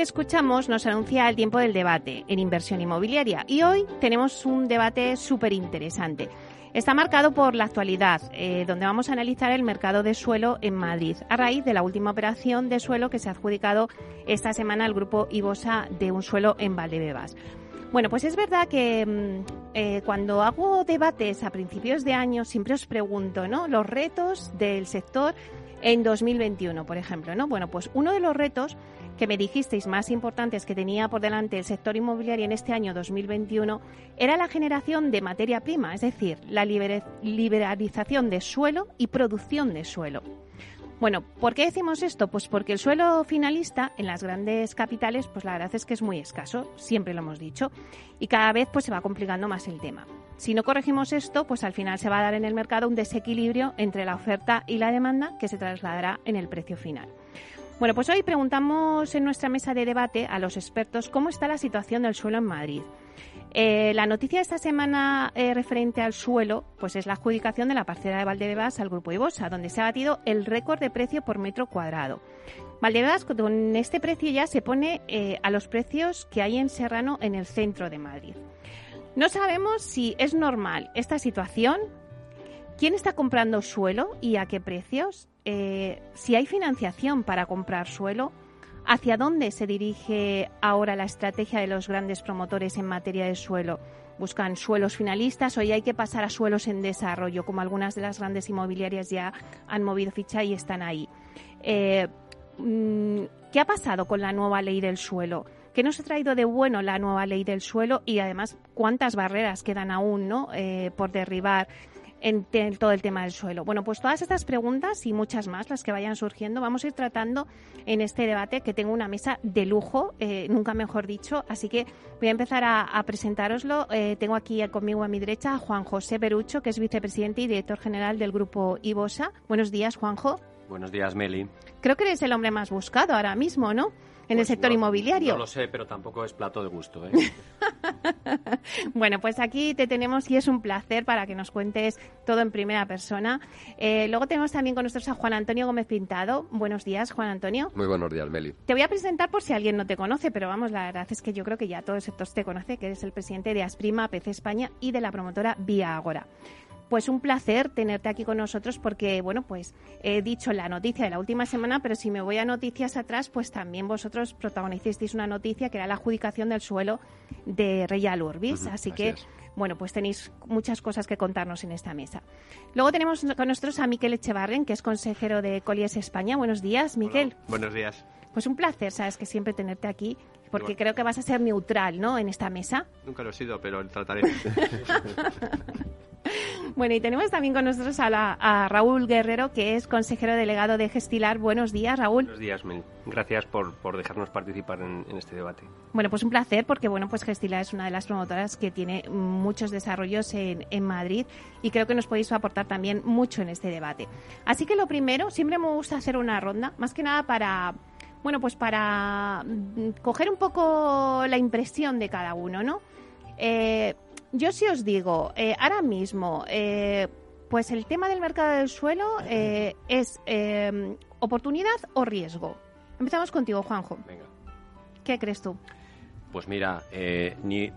Que escuchamos nos anuncia el tiempo del debate en inversión inmobiliaria y hoy tenemos un debate súper interesante. Está marcado por la actualidad, eh, donde vamos a analizar el mercado de suelo en Madrid, a raíz de la última operación de suelo que se ha adjudicado esta semana al grupo Ibosa de un suelo en Valdebebas. Bueno, pues es verdad que mm, eh, cuando hago debates a principios de año siempre os pregunto, ¿no? Los retos del sector en 2021, por ejemplo, ¿no? Bueno, pues uno de los retos que me dijisteis más importantes que tenía por delante el sector inmobiliario en este año 2021 era la generación de materia prima, es decir, la liberalización de suelo y producción de suelo. Bueno, ¿por qué decimos esto? Pues porque el suelo finalista en las grandes capitales, pues la verdad es que es muy escaso, siempre lo hemos dicho, y cada vez pues se va complicando más el tema. Si no corregimos esto, pues al final se va a dar en el mercado un desequilibrio entre la oferta y la demanda que se trasladará en el precio final. Bueno, pues hoy preguntamos en nuestra mesa de debate a los expertos cómo está la situación del suelo en Madrid. Eh, la noticia de esta semana eh, referente al suelo, pues es la adjudicación de la parcela de Valdebebas al Grupo Ibosa, donde se ha batido el récord de precio por metro cuadrado. Valdebebas con este precio ya se pone eh, a los precios que hay en Serrano en el centro de Madrid. No sabemos si es normal esta situación, quién está comprando suelo y a qué precios, eh, si hay financiación para comprar suelo, hacia dónde se dirige ahora la estrategia de los grandes promotores en materia de suelo. ¿Buscan suelos finalistas o ya hay que pasar a suelos en desarrollo, como algunas de las grandes inmobiliarias ya han movido ficha y están ahí? Eh, mm, ¿Qué ha pasado con la nueva ley del suelo? ¿Qué nos ha traído de bueno la nueva ley del suelo y además cuántas barreras quedan aún ¿no? Eh, por derribar en, todo el tema del suelo? Bueno, pues todas estas preguntas y muchas más, las que vayan surgiendo, vamos a ir tratando en este debate que tengo una mesa de lujo, eh, nunca mejor dicho, así que voy a empezar a, a presentároslo. Eh, tengo aquí conmigo a mi derecha a Juan José Perucho, que es vicepresidente y director general del grupo IBOSA. Buenos días, Juanjo. Buenos días, Meli. Creo que eres el hombre más buscado ahora mismo, ¿no? En el pues sector inmobiliario. No lo sé, pero tampoco es plato de gusto. ¿eh? bueno, pues aquí te tenemos y es un placer para que nos cuentes todo en primera persona. Eh, luego tenemos también con nosotros a Juan Antonio Gómez Pintado. Buenos días, Juan Antonio. Muy buenos días, Meli. Te voy a presentar por si alguien no te conoce, pero vamos, la verdad es que yo creo que ya todo el sector te conoce, que eres el presidente de Asprima, PC España y de la promotora Vía Agora pues un placer tenerte aquí con nosotros porque, bueno, pues he dicho la noticia de la última semana, pero si me voy a noticias atrás, pues también vosotros protagonizasteis una noticia que era la adjudicación del suelo de Real Urbis. así, que, bueno, pues tenéis muchas cosas que contarnos en esta mesa. Luego tenemos con nosotros a Miquel Echevarren, que es consejero de Colies España. Buenos días, Miquel. buenos días. Pues un placer, sabes que siempre tenerte aquí, porque creo que vas a ser neutral, ¿no? En esta mesa. Nunca lo he sido, pero trataré. Bueno, y tenemos también con nosotros a, Raúl Guerrero, que es consejero delegado de Gestilar. Buenos días, Raúl. Buenos días, Mel. Gracias por, dejarnos participar en, este debate. Bueno, pues un placer, porque bueno, pues Gestilar es una de las promotoras que tiene muchos desarrollos en, en Madrid y creo que nos podéis aportar también mucho en este debate. Así que lo primero, siempre me gusta hacer una ronda, más que nada para bueno, pues para mm, coger un poco la impresión de cada uno, ¿no? Eh, yo sí os digo, eh, ahora mismo, eh, pues el tema del mercado del suelo eh, es oportunidad o riesgo. Empezamos contigo, Juanjo. Venga. ¿Qué crees tú? Pues mira, ni,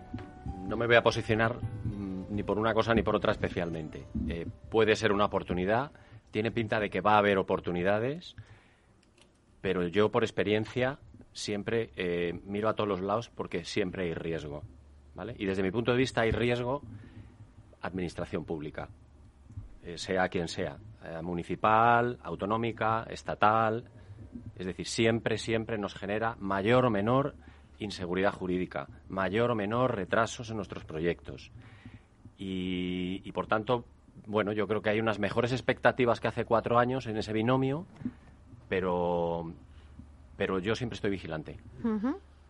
no me voy a posicionar mm, ni por una cosa ni por otra especialmente. puede ser una oportunidad, tiene pinta de que va a haber oportunidades, pero yo por experiencia siempre miro a todos los lados porque siempre hay riesgo. Y desde mi punto de vista hay riesgo administración pública, eh, sea quien sea, eh, municipal, autonómica, estatal, es decir, siempre, siempre nos genera mayor o menor inseguridad jurídica, mayor o menor retrasos en nuestros proyectos. Y, por tanto, bueno, yo creo que hay unas mejores expectativas que hace cuatro años en ese binomio, pero, pero yo siempre estoy vigilante.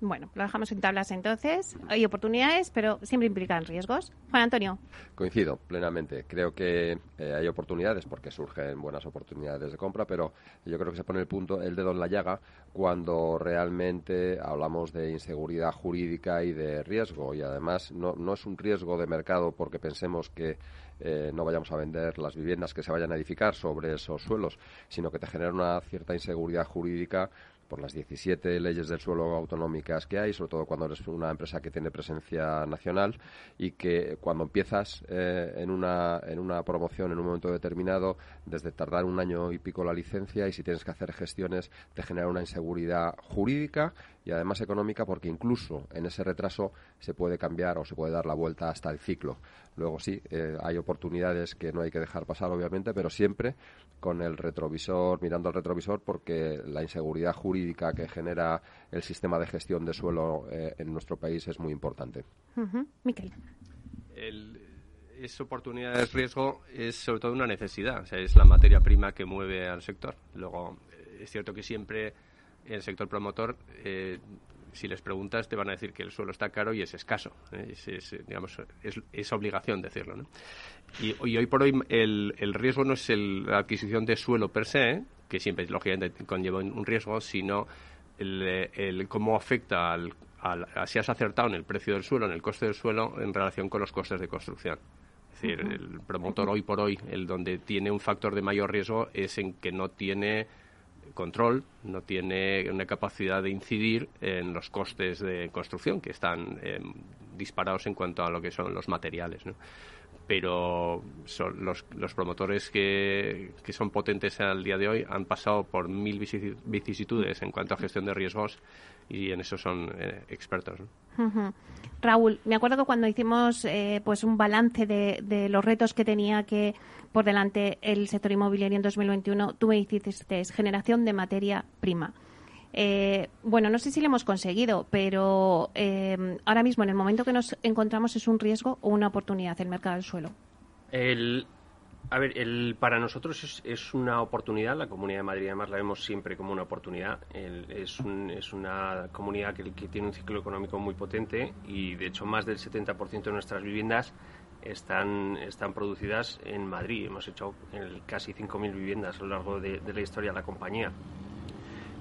Bueno, lo dejamos en tablas entonces. Hay oportunidades, pero siempre implican riesgos. Juan Antonio. Coincido plenamente. Creo que eh, hay oportunidades porque surgen buenas oportunidades de compra, pero yo creo que se pone el punto, el dedo en la llaga cuando realmente hablamos de inseguridad jurídica y de riesgo. Y además no, no es un riesgo de mercado porque pensemos que eh, no vayamos a vender las viviendas que se vayan a edificar sobre esos suelos, sino que te genera una cierta inseguridad jurídica por las 17 leyes del suelo autonómicas que hay, sobre todo cuando eres una empresa que tiene presencia nacional y que cuando empiezas eh, en, una, en una promoción en un momento determinado, desde tardar un año y pico la licencia y si tienes que hacer gestiones, te genera una inseguridad jurídica y además económica porque incluso en ese retraso se puede cambiar o se puede dar la vuelta hasta el ciclo. Luego sí, eh, hay oportunidades que no hay que dejar pasar, obviamente, pero siempre con el retrovisor, mirando al retrovisor, porque la inseguridad jurídica que genera el sistema de gestión de suelo eh, en nuestro país es muy importante. Miquel. esa oportunidad de riesgo es sobre todo una necesidad, o sea, es la materia prima que mueve al sector. Luego, es cierto que siempre el sector promotor eh, si les preguntas te van a decir que el suelo está caro y es escaso. ¿eh? Es, digamos, es, obligación decirlo. ¿no? Y, hoy por hoy el, el riesgo no es la adquisición de suelo per se, que siempre lógicamente conlleva un riesgo, sino el, cómo afecta al, si has acertado en el precio del suelo, en el coste del suelo, en relación con los costes de construcción. Es decir, el promotor hoy por hoy, el donde tiene un factor de mayor riesgo es en que no tiene control, no tiene una capacidad de incidir en los costes de construcción que están eh, disparados en cuanto a lo que son los materiales. Pero son los, los, promotores que, que, son potentes al día de hoy han pasado por mil vicisitudes en cuanto a gestión de riesgos y en eso son eh, expertos. Raúl, me acuerdo que cuando hicimos eh, pues un balance de, de, los retos que tenía que por delante el sector inmobiliario en 2021, tú me hiciste generación de materia prima. Eh, bueno, no sé si lo hemos conseguido, pero eh, ahora mismo, en el momento que nos encontramos, ¿es un riesgo o una oportunidad el mercado del suelo? El, a ver, el, para nosotros es, una oportunidad. La Comunidad de Madrid, además, la vemos siempre como una oportunidad. es, es, una comunidad que, tiene un ciclo económico muy potente y, de hecho, más del 70% de nuestras viviendas están, están producidas en Madrid. Hemos hecho casi 5.000 viviendas a lo largo de, la historia de la compañía.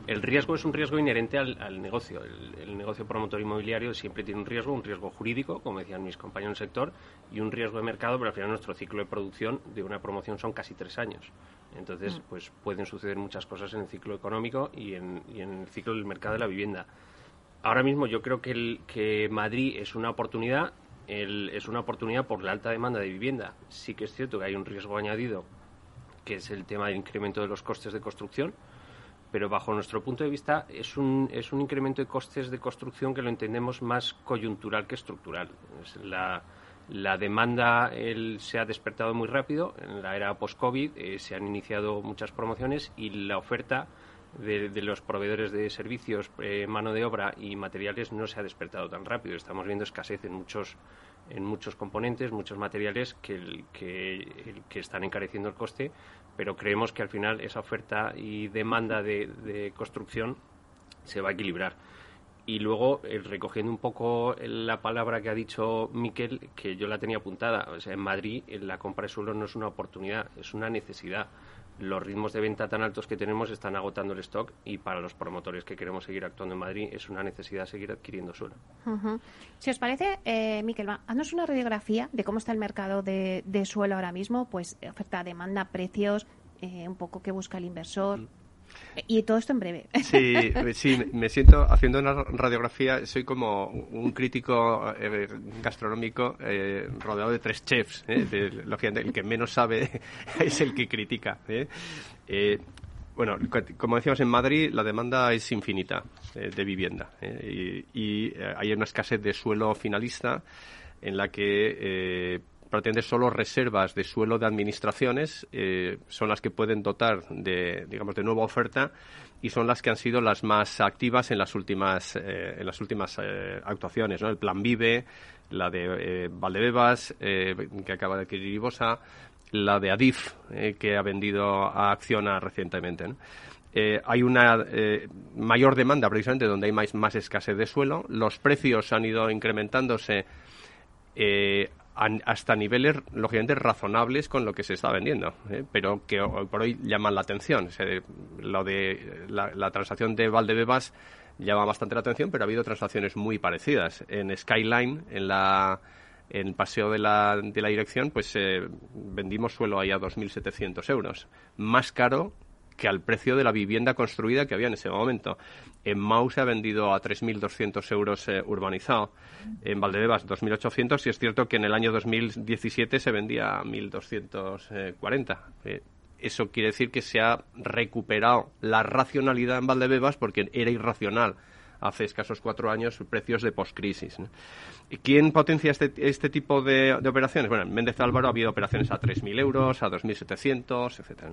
El riesgo es un riesgo inherente al, negocio. El, negocio promotor inmobiliario siempre tiene un riesgo, un riesgo jurídico, como decían mis compañeros del sector, y un riesgo de mercado, pero al final nuestro ciclo de producción de una promoción son casi tres años. Entonces, mm. pues pueden suceder muchas cosas en el ciclo económico y en, el ciclo del mercado de la vivienda. Ahora mismo yo creo que, el, que Madrid es una oportunidad es una oportunidad por la alta demanda de vivienda. Sí que es cierto que hay un riesgo añadido, que es el tema del incremento de los costes de construcción, pero bajo nuestro punto de vista es un, es un incremento de costes de construcción que lo entendemos más coyuntural que estructural. la, la demanda se ha despertado muy rápido. En la era post-COVID eh, se han iniciado muchas promociones y la oferta de, los proveedores de servicios, eh, mano de obra y materiales no se ha despertado tan rápido. Estamos viendo escasez en muchos en muchos componentes, muchos materiales que, que, están encareciendo el coste, pero creemos que al final esa oferta y demanda de, construcción se va a equilibrar. Y luego, eh, recogiendo un poco la palabra que ha dicho Miquel, que yo la tenía apuntada, o sea, en Madrid la compra de suelo no es una oportunidad, es una necesidad los ritmos de venta tan altos que tenemos están agotando el stock y para los promotores que queremos seguir actuando en Madrid es una necesidad seguir adquiriendo suelo. Si os parece, eh, Miquel, haznos una radiografía de cómo está el mercado de, suelo ahora mismo, pues oferta, demanda, precios, eh, un poco qué busca el inversor. Mm. Y todo esto en breve. Sí, sí, me siento haciendo una radiografía, soy como un crítico eh, gastronómico eh, rodeado de tres chefs. Eh, el que menos sabe es el que critica. bueno, como decíamos en Madrid, la demanda es infinita de vivienda y, hay una escasez de suelo finalista en la que prácticamente solo reservas de suelo de administraciones eh, son las que pueden dotar de, digamos, de nueva oferta y son las que han sido las más activas en las últimas, eh, en las últimas eh, actuaciones, ¿no? El Plan Vive, la de Valdebebas, que acaba de adquirir Ibosa, la de Adif, que ha vendido a Acciona recientemente. hay una mayor demanda precisamente donde hay más, más, escasez de suelo. Los precios han ido incrementándose eh, hasta niveles, lógicamente, razonables con lo que se está vendiendo, ¿eh? pero que por hoy llaman la atención. lo de la, transacción de Valdebebas llama bastante la atención, pero ha habido transacciones muy parecidas. En Skyline, en la en el paseo de la, de la dirección, pues eh, vendimos suelo ahí a 2.700 euros. Más caro que al precio de la vivienda construida que había en ese momento. En Mau se ha vendido a 3.200 euros eh, urbanizado, en Valdebebas 2.800 y es cierto que en el año 2017 se vendía a 1.240. Eh, eso quiere decir que se ha recuperado la racionalidad en Valdebebas porque era irracional hace escasos cuatro años precios de postcrisis. ¿Y ¿Quién potencia este, este tipo de, operaciones? Bueno, en Méndez Álvaro ha habido operaciones a 3.000 euros, a 2.700, etcétera.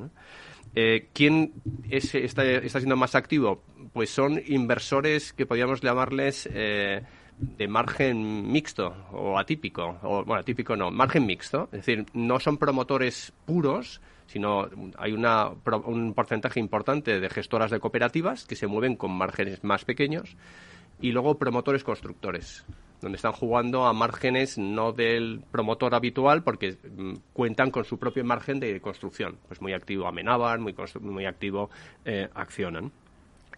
Eh, ¿Quién está, siendo más activo? Pues son inversores que podríamos llamarles eh, de margen mixto o atípico, o bueno, atípico no, margen mixto, es decir, no son promotores puros, sino hay una, un porcentaje importante de gestoras de cooperativas que se mueven con márgenes más pequeños y luego promotores constructores donde están jugando a márgenes no del promotor habitual porque mm, cuentan con su propio margen de construcción. Pues muy activo Amenábar, muy, muy activo eh, Accionan.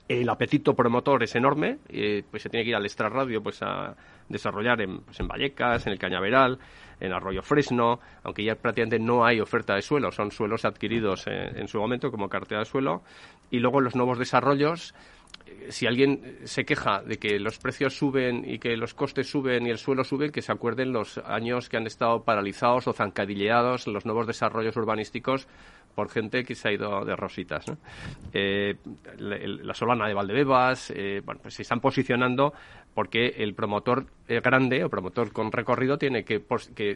El apetito promotor es enorme, eh, pues se tiene que ir al extrarradio pues a desarrollar en, pues en Vallecas, en el Cañaveral, en Arroyo Fresno, aunque ya prácticamente no hay oferta de suelo, son suelos adquiridos en, su momento como cartera de suelo. Y luego los nuevos desarrollos, si alguien se queja de que los precios suben y que los costes suben y el suelo sube, que se acuerden los años que han estado paralizados o zancadilleados los nuevos desarrollos urbanísticos por gente que se ha ido de rositas. Eh, la, Solana de Valdebebas, eh, bueno, pues se están posicionando porque el promotor grande o promotor con recorrido tiene que,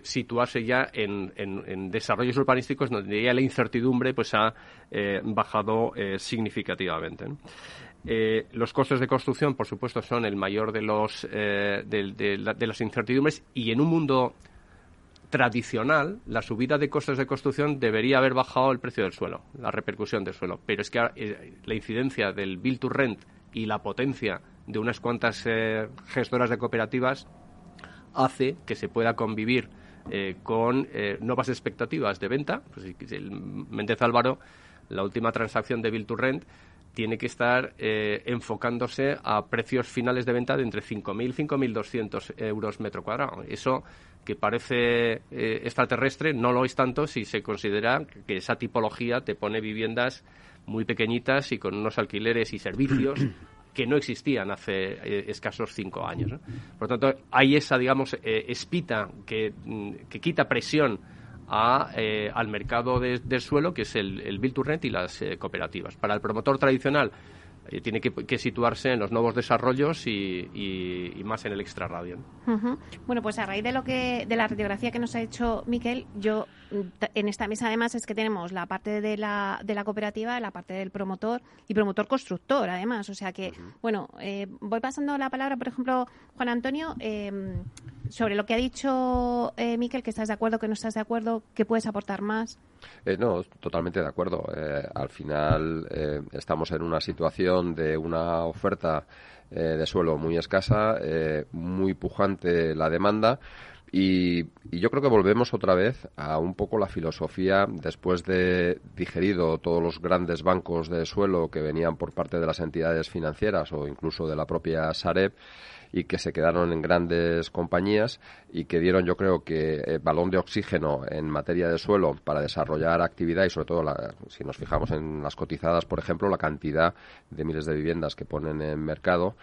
situarse ya en, desarrollos urbanísticos donde ya la incertidumbre pues ha eh, bajado significativamente. Los costes de construcción, por supuesto, son el mayor de, los, eh, de, las incertidumbres y en un mundo tradicional, la subida de costes de construcción debería haber bajado el precio del suelo, la repercusión del suelo. Pero es que eh, la incidencia del build to rent y la potencia de unas cuantas gestoras de cooperativas hace que se pueda convivir con nuevas expectativas de venta. Pues, el Méndez Álvaro, la última transacción de build to rent, tiene que estar eh, enfocándose a precios finales de venta de entre 5.000 y 5.200 euros metro cuadrado. Eso que parece eh, extraterrestre no lo es tanto si se considera que esa tipología te pone viviendas muy pequeñitas y con unos alquileres y servicios que no existían hace eh, escasos cinco años. Por lo tanto, hay esa, digamos, espita que, mm, que quita presión eh, al mercado del suelo, que es el, el Build to Rent y las eh, cooperativas. Para el promotor tradicional eh, tiene que, situarse en los nuevos desarrollos y, más en el extrarradio. Bueno, pues a raíz de lo que de la radiografía que nos ha hecho Miquel, yo en esta mesa además es que tenemos la parte de la, de la cooperativa, la parte del promotor y promotor constructor además. O sea que, bueno, eh, voy pasando la palabra, por ejemplo, Juan Antonio, em, sobre lo que ha dicho eh, Miquel, que estás de acuerdo, que no estás de acuerdo, ¿qué puedes aportar más? Eh, no, totalmente de acuerdo. Eh, al final estamos en una situación de una oferta de suelo muy escasa, muy pujante la demanda y, yo creo que volvemos otra vez a un poco la filosofía después de digerido todos los grandes bancos de suelo que venían por parte de las entidades financieras o incluso de la propia Sareb y que se quedaron en grandes compañías y que dieron yo creo que eh, balón de oxígeno en materia de suelo para desarrollar actividad y sobre todo si nos fijamos en las cotizadas por ejemplo la cantidad de miles de viviendas que ponen en mercado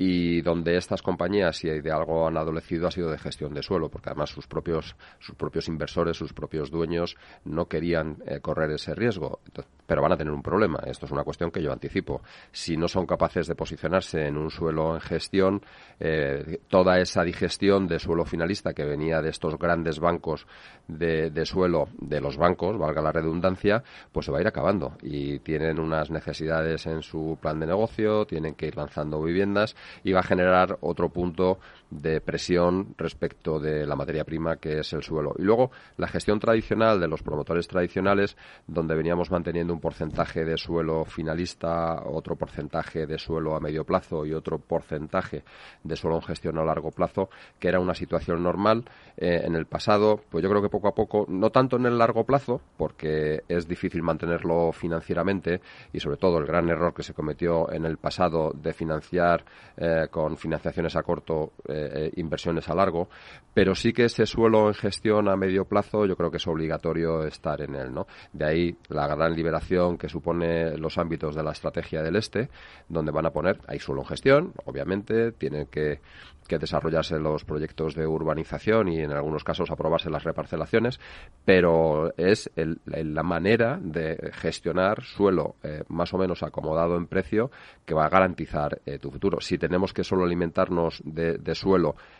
y donde estas compañías, si de algo han adolecido, ha sido de gestión de suelo, porque además sus propios, sus propios inversores, sus propios dueños no querían eh, correr ese riesgo. pero van a tener un problema. Esto es una cuestión que yo anticipo. Si no son capaces de posicionarse en un suelo en gestión, eh, toda esa digestión de suelo finalista que venía de estos grandes bancos de, de, suelo de los bancos, valga la redundancia, pues se va a ir acabando y tienen unas necesidades en su plan de negocio, tienen que ir lanzando viviendas y va a generar otro punto de presión respecto de la materia prima que es el suelo. Y luego la gestión tradicional de los promotores tradicionales, donde veníamos manteniendo un porcentaje de suelo finalista, otro porcentaje de suelo a medio plazo y otro porcentaje de suelo en gestión a largo plazo, que era una situación normal eh, en el pasado. Pues yo creo que poco a poco, no tanto en el largo plazo, porque es difícil mantenerlo financieramente y sobre todo el gran error que se cometió en el pasado de financiar eh, con financiaciones a corto eh, eh, inversiones a largo, pero sí que ese suelo en gestión a medio plazo yo creo que es obligatorio estar en él, ¿no? De ahí la gran liberación que supone los ámbitos de la estrategia del este, donde van a poner, hay suelo en gestión, obviamente, tienen que que desarrollarse los proyectos de urbanización y en algunos casos aprobarse las reparcelaciones, pero es la manera de gestionar suelo eh, más o menos acomodado en precio que va a garantizar eh, tu futuro. Si tenemos que solo alimentarnos de, suelo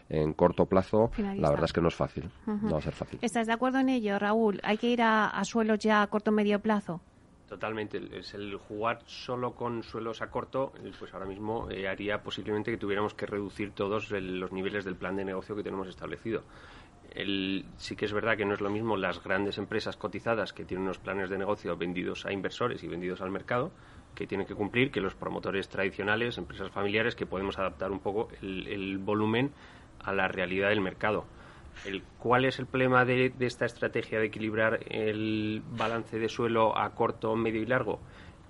en corto plazo, la verdad es que no es fácil, no va a ser fácil. ¿Estás de acuerdo en ello, Raúl? ¿Hay que ir a, a suelos ya a corto medio plazo? Totalmente. Es el jugar solo con suelos a corto, pues ahora mismo eh, haría posiblemente que tuviéramos que reducir todos los niveles del plan de negocio que tenemos establecido. El, sí que es verdad que no es lo mismo las grandes empresas cotizadas que tienen unos planes de negocio vendidos a inversores y vendidos al mercado que tienen que cumplir que los promotores tradicionales, empresas familiares, que podemos adaptar un poco el volumen a la realidad del mercado ¿Cuál es el problema de, esta estrategia de equilibrar el balance de suelo a corto, medio y largo?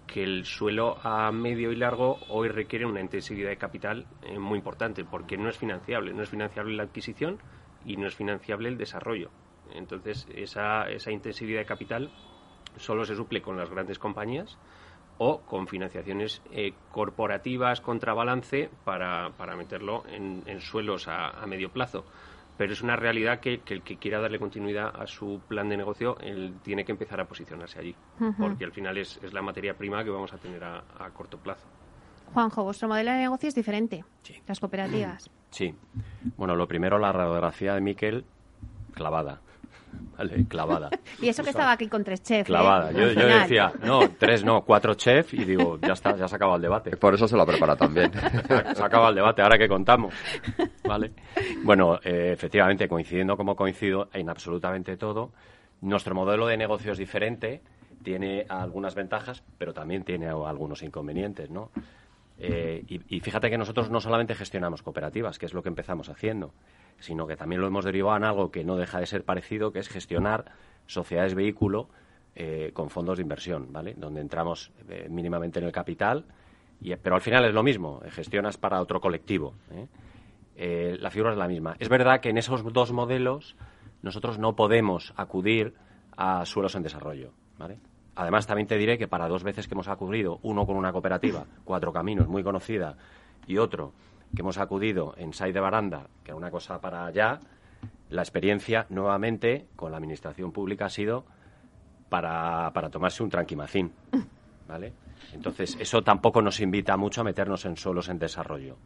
Que el suelo a medio y largo hoy requiere una intensividad de capital eh, muy importante porque no es financiable. No es financiable la adquisición y no es financiable el desarrollo. Entonces, esa, esa de capital solo se suple con las grandes compañías o con financiaciones eh, corporativas contrabalance para, para meterlo en, suelos a medio plazo pero es una realidad que, el que quiera darle continuidad a su plan de negocio él tiene que empezar a posicionarse allí, porque al final es, la materia prima que vamos a tener a, corto plazo. Juanjo, vuestro modelo de negocio es diferente, las cooperativas. Sí. Bueno, lo primero, la radiografía de Miquel, clavada. Vale, clavada. y eso que estaba aquí con tres chefs. Clavada. ¿eh? Yo, decía, no, tres no, cuatro chefs y digo, ya está, ya se acaba el debate. Por eso se lo prepara también. se acaba el debate, ahora que contamos. Vale. Bueno, eh, efectivamente, coincidiendo como coincido en absolutamente todo, nuestro modelo de negocio es diferente, tiene algunas ventajas, pero también tiene algunos inconvenientes, ¿no? Eh, y, fíjate que nosotros no solamente gestionamos cooperativas, que es lo que empezamos haciendo, sino que también lo hemos derivado en algo que no deja de ser parecido, que es gestionar sociedades vehículo eh, con fondos de inversión, ¿vale? Donde entramos eh, mínimamente en el capital, y, pero al final es lo mismo, gestionas para otro colectivo. la figura es la misma. Es verdad que en esos dos modelos nosotros no podemos acudir a suelos en desarrollo. Además, también te diré que para dos veces que hemos acudido, uno con una cooperativa, Cuatro Caminos, muy conocida, y otro que hemos acudido en Sai de Baranda, que era una cosa para allá, la experiencia nuevamente con la administración pública ha sido para, para tomarse un tranquimacín. ¿Vale? Entonces, eso tampoco nos invita mucho a meternos en suelos en desarrollo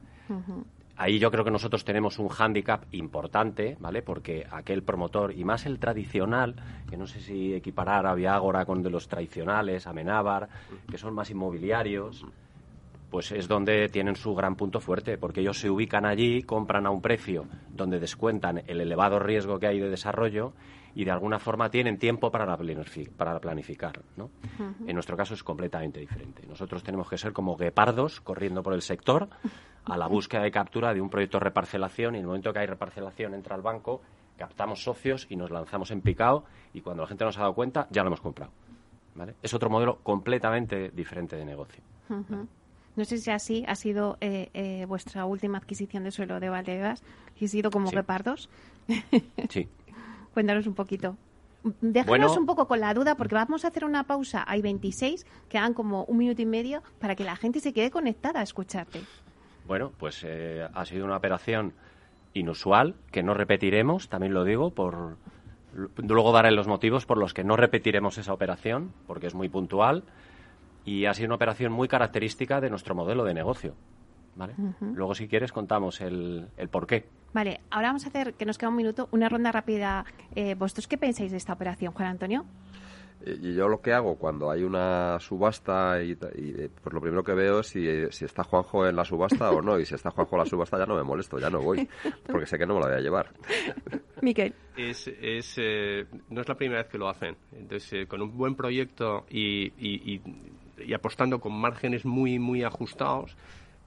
ahí yo creo que nosotros tenemos un hándicap importante, ¿vale? Porque aquel promotor, y más el tradicional, que no sé si equiparar a Viagora con de los tradicionales, a Menábar, que son más inmobiliarios, pues es donde tienen su gran punto fuerte, porque ellos se ubican allí, compran a un precio donde descuentan el elevado riesgo que hay de desarrollo y de alguna forma tienen tiempo para, planificar. ¿no? En nuestro caso es completamente diferente. Nosotros tenemos que ser como guepardos corriendo por el sector a la búsqueda de captura de un proyecto de reparcelación y en el momento que hay reparcelación entra al banco, captamos socios y nos lanzamos en picado y cuando la gente nos ha dado cuenta ya lo hemos comprado. ¿vale? Es otro modelo completamente diferente de negocio. No sé si así ha sido eh, eh, vuestra última adquisición de suelo de Valdebebas. ¿Ha sido como guepardos? sí. Cuéntanos un poquito. Déjanos un poco con la duda porque vamos a hacer una pausa. Hay 26, quedan como un minuto y medio para que la gente se quede conectada a escucharte. Bueno, pues eh, ha sido una operación inusual que no repetiremos, también lo digo, por luego daré los motivos por los que no repetiremos esa operación, porque es muy puntual y ha sido una operación muy característica de nuestro modelo de negocio. ¿vale? Luego, si quieres, contamos el, el por qué. Vale, ahora vamos a hacer, que nos queda un minuto, una ronda rápida. Eh, ¿Vosotros qué pensáis de esta operación, Juan Antonio? Y yo lo que hago cuando hay una subasta y, y, pues lo primero que veo es si, si, está Juanjo en la subasta o no. Y si está Juanjo en la subasta ya no me molesto, ya no voy, porque sé que no me la voy a llevar. Miquel. Es, es, eh, no es la primera vez que lo hacen. Entonces, eh, con un buen proyecto y, y, y, apostando con márgenes muy, muy ajustados,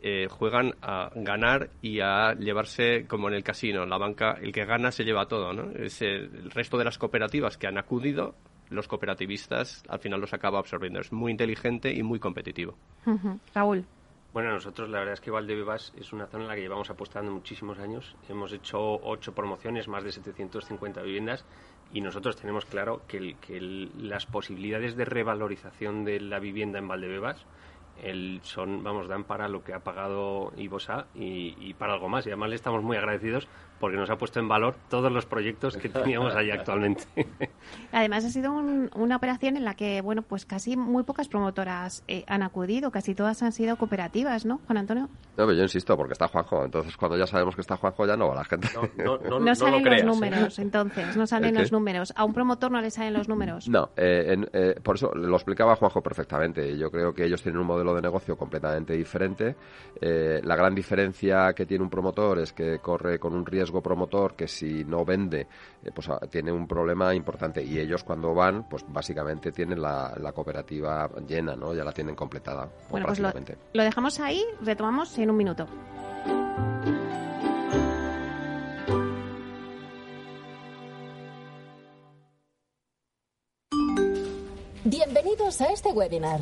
eh, juegan a ganar y a llevarse como en el casino. La banca, el que gana se lleva todo. ¿no? Es el resto de las cooperativas que han acudido los cooperativistas al final los acaba absorbiendo. Es muy inteligente y muy competitivo. Raúl. Bueno, nosotros la verdad es que Valdebebas es una zona en la que llevamos apostando muchísimos años. Hemos hecho ocho promociones, más de 750 viviendas y nosotros tenemos claro que, las posibilidades de revalorización de la vivienda en Valdebebas el, son, vamos, dan para lo que ha pagado Ibosa y, y, para algo más. Y además le estamos muy agradecidos porque nos ha puesto en valor todos los proyectos que teníamos ahí actualmente. Además ha sido un, una operación en la que, bueno, pues casi muy pocas promotoras eh, han acudido, casi todas han sido cooperativas, ¿no, Juan Antonio? No, pero yo insisto, porque está Juanjo, entonces cuando ya sabemos que está Juanjo ya no va la gente. No, no, no salen los números, entonces, no salen los números. A un promotor no le salen los números. No, eh, en, eh, por eso lo explicaba Juanjo perfectamente. Yo creo que ellos tienen un modelo de negocio completamente diferente. Eh, la gran diferencia que tiene un promotor es que corre con un riesgo promotor que si no vende, eh, pues tiene un problema importante. Y ellos cuando van, pues básicamente tienen la, la cooperativa llena, ¿no? Ya la tienen completada. Bueno, pues lo, lo dejamos ahí, retomamos en un minuto. Bienvenidos a este webinar.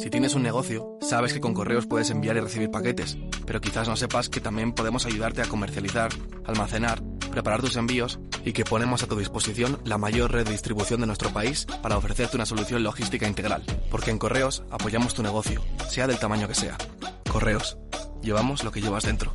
Si tienes un negocio, sabes que con correos puedes enviar y recibir paquetes, pero quizás no sepas que también podemos ayudarte a comercializar, almacenar, preparar tus envíos y que ponemos a tu disposición la mayor red de distribución de nuestro país para ofrecerte una solución logística integral. Porque en correos apoyamos tu negocio, sea del tamaño que sea. Correos, llevamos lo que llevas dentro.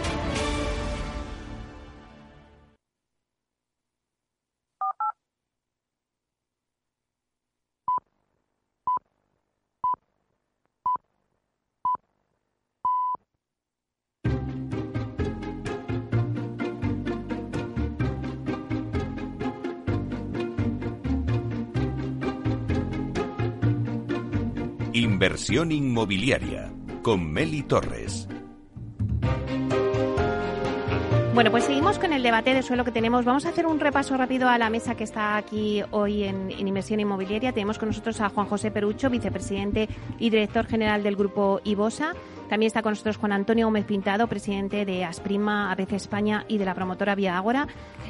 Inversión inmobiliaria con Meli Torres. Bueno, pues seguimos con el debate de suelo que tenemos. Vamos a hacer un repaso rápido a la mesa que está aquí hoy en, Inversión Inmobiliaria. Tenemos con nosotros a Juan José Perucho, vicepresidente y director general del grupo Ibosa. También está con nosotros Juan Antonio Gómez Pintado, presidente de Asprima, ABC España y de la promotora Vía Ágora.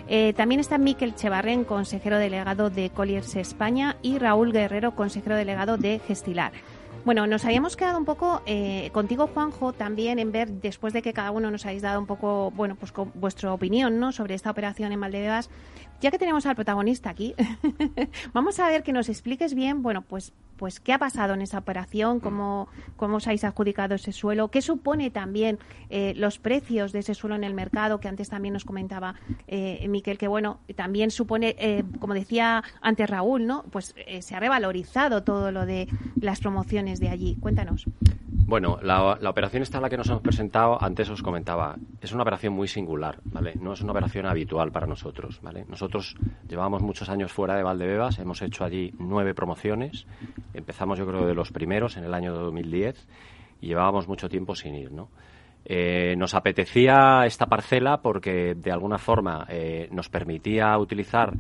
Eh, también está Miquel Chevarren, consejero delegado de Colliers España, y Raúl Guerrero, consejero delegado de Gestilar. Bueno, nos habíamos quedado un poco eh, contigo, Juanjo, también en ver, después de que cada uno nos habéis dado un poco, bueno, pues vuestra opinión, ¿no? Sobre esta operación en Valdebebas, ya que tenemos al protagonista aquí, vamos a ver que nos expliques bien, bueno, pues pues qué ha pasado en esa operación, cómo, cómo os habéis adjudicado ese suelo, qué supone también eh, los precios de ese suelo en el mercado, que antes también nos comentaba eh, Miquel, que bueno, también supone, eh, como decía antes Raúl, ¿no? Pues eh, se ha revalorizado todo lo de las promociones de allí. Cuéntanos. Bueno, la, operación esta la que nos hemos presentado, antes os comentaba, es una operación muy singular, ¿vale? No es una operación habitual para nosotros, ¿vale? Nosotros llevábamos muchos años fuera de Valdebebas, hemos hecho allí nueve promociones, empezamos yo creo de los primeros en el año 2010 y llevábamos mucho tiempo sin ir, ¿no? Eh, nos apetecía esta parcela porque de alguna forma eh, nos permitía utilizar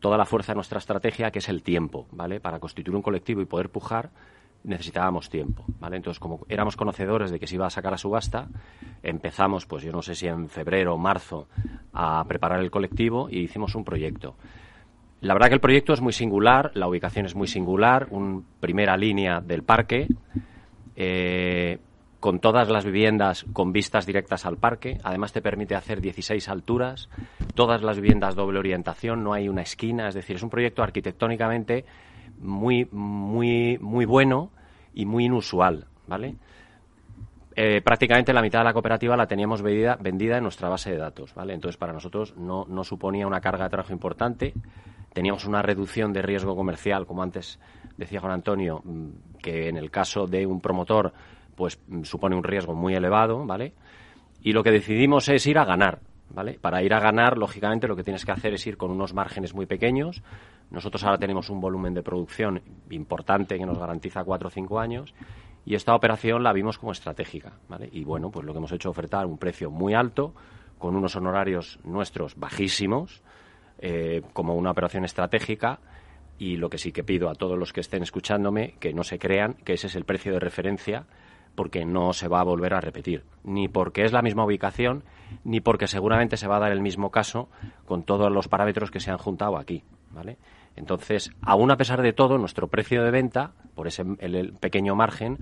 toda la fuerza de nuestra estrategia, que es el tiempo, ¿vale? Para constituir un colectivo y poder pujar necesitábamos tiempo, ¿vale? Entonces, como éramos conocedores de que se iba a sacar a subasta, empezamos, pues yo no sé si en febrero o marzo, a preparar el colectivo y hicimos un proyecto. La verdad que el proyecto es muy singular, la ubicación es muy singular, una primera línea del parque, eh, con todas las viviendas con vistas directas al parque. Además te permite hacer 16 alturas, todas las viviendas doble orientación, no hay una esquina, es decir, es un proyecto arquitectónicamente muy, muy, muy bueno y muy inusual, ¿vale? Eh, prácticamente la mitad de la cooperativa la teníamos vendida, vendida en nuestra base de datos, ¿vale? Entonces, para nosotros no, no suponía una carga de trabajo importante. Teníamos una reducción de riesgo comercial, como antes decía Juan Antonio, mm, que en el caso de un promotor, pues mm, supone un riesgo muy elevado, ¿vale? Y lo que decidimos es ir a ganar, ¿vale? Para ir a ganar, lógicamente, lo que tienes que hacer es ir con unos márgenes muy pequeños, nosotros ahora tenemos un volumen de producción importante que nos garantiza cuatro o cinco años y esta operación la vimos como estratégica. Y bueno, pues lo que hemos hecho es ofertar un precio muy alto, con unos honorarios nuestros bajísimos, eh, como una operación estratégica. Y lo que sí que pido a todos los que estén escuchándome, que no se crean que ese es el precio de referencia, porque no se va a volver a repetir. Ni porque es la misma ubicación, ni porque seguramente se va a dar el mismo caso con todos los parámetros que se han juntado aquí. ¿vale? Entonces, aún a pesar de todo, nuestro precio de venta, por ese pequeño margen,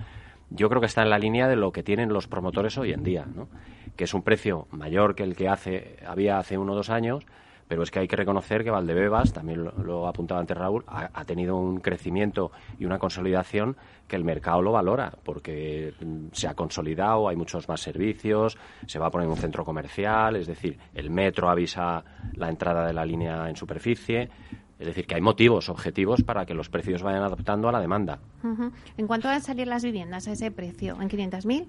yo creo que está en la línea de lo que tienen los promotores hoy en día, ¿no? que es un precio mayor que el que hace, había hace uno o dos años, pero es que hay que reconocer que Valdebebas, también lo, ha apuntado antes Raúl, ha, tenido un crecimiento y una consolidación que el mercado lo valora, porque mm, se ha consolidado, hay muchos más servicios, se va a poner un centro comercial, es decir, el metro avisa la entrada de la línea en superficie. Es decir, que hay motivos objetivos para que los precios vayan adaptando a la demanda. ¿En cuánto van a salir las viviendas a ese precio? ¿En 500.000?